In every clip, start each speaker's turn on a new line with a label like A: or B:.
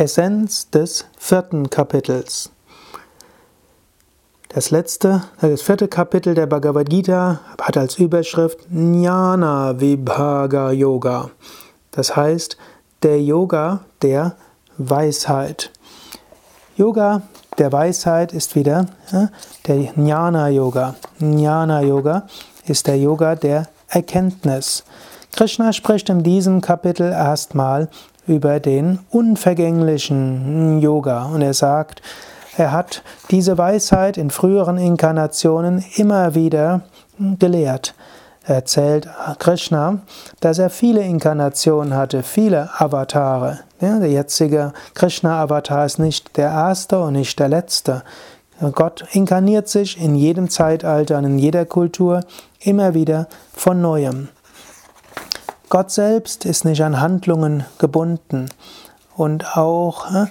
A: Essenz des vierten Kapitels. Das letzte, das vierte Kapitel der Bhagavad Gita hat als Überschrift Jnana Vibhaga Yoga. Das heißt, der Yoga der Weisheit. Yoga der Weisheit ist wieder der Jnana Yoga. Jnana Yoga ist der Yoga der Erkenntnis. Krishna spricht in diesem Kapitel erstmal über den unvergänglichen Yoga und er sagt, er hat diese Weisheit in früheren Inkarnationen immer wieder gelehrt. Er erzählt Krishna, dass er viele Inkarnationen hatte, viele Avatare. Ja, der jetzige Krishna-Avatar ist nicht der erste und nicht der letzte. Gott inkarniert sich in jedem Zeitalter und in jeder Kultur immer wieder von neuem. Gott selbst ist nicht an Handlungen gebunden und auch äh,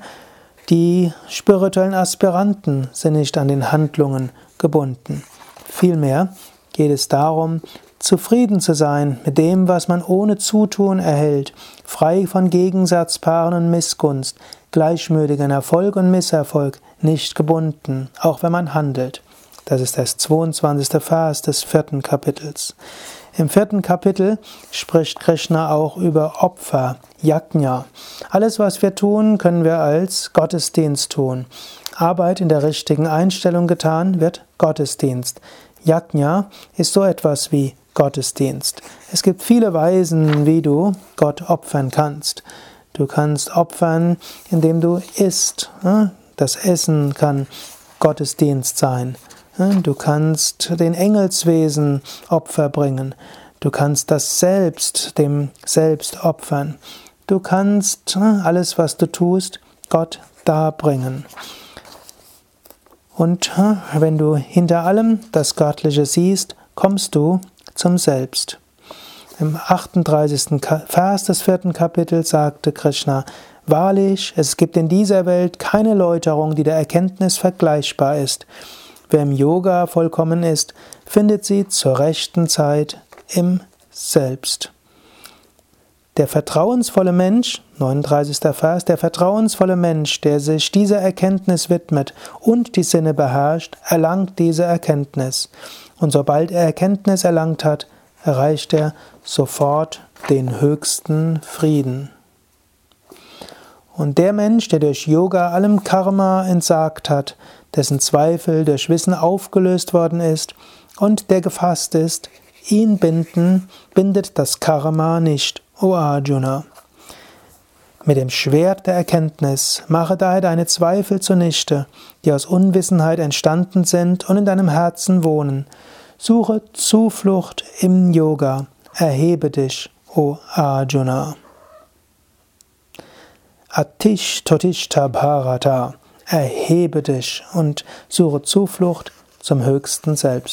A: die spirituellen Aspiranten sind nicht an den Handlungen gebunden. Vielmehr geht es darum, zufrieden zu sein mit dem, was man ohne Zutun erhält, frei von Gegensatzpaaren und Missgunst, gleichmütigen Erfolg und Misserfolg, nicht gebunden, auch wenn man handelt. Das ist das 22. Vers des vierten Kapitels. Im vierten Kapitel spricht Krishna auch über Opfer, Yajna. Alles, was wir tun, können wir als Gottesdienst tun. Arbeit in der richtigen Einstellung getan wird Gottesdienst. Yajna ist so etwas wie Gottesdienst. Es gibt viele Weisen, wie du Gott opfern kannst. Du kannst opfern, indem du isst. Das Essen kann Gottesdienst sein. Du kannst den Engelswesen Opfer bringen. Du kannst das Selbst dem Selbst opfern. Du kannst alles, was du tust, Gott darbringen. Und wenn du hinter allem das Göttliche siehst, kommst du zum Selbst. Im 38. Vers des vierten Kapitels sagte Krishna, Wahrlich, es gibt in dieser Welt keine Läuterung, die der Erkenntnis vergleichbar ist. Wer im Yoga vollkommen ist, findet sie zur rechten Zeit im Selbst. Der vertrauensvolle Mensch, 39. Vers, der vertrauensvolle Mensch, der sich dieser Erkenntnis widmet und die Sinne beherrscht, erlangt diese Erkenntnis. Und sobald er Erkenntnis erlangt hat, erreicht er sofort den höchsten Frieden. Und der Mensch, der durch Yoga allem Karma entsagt hat, dessen Zweifel durch Wissen aufgelöst worden ist und der gefasst ist, ihn binden, bindet das Karma nicht, o Arjuna. Mit dem Schwert der Erkenntnis mache daher deine Zweifel zunichte, die aus Unwissenheit entstanden sind und in deinem Herzen wohnen. Suche Zuflucht im Yoga. Erhebe dich, o Arjuna. Atish Totishta Bharata. Erhebe dich und suche Zuflucht zum höchsten Selbst.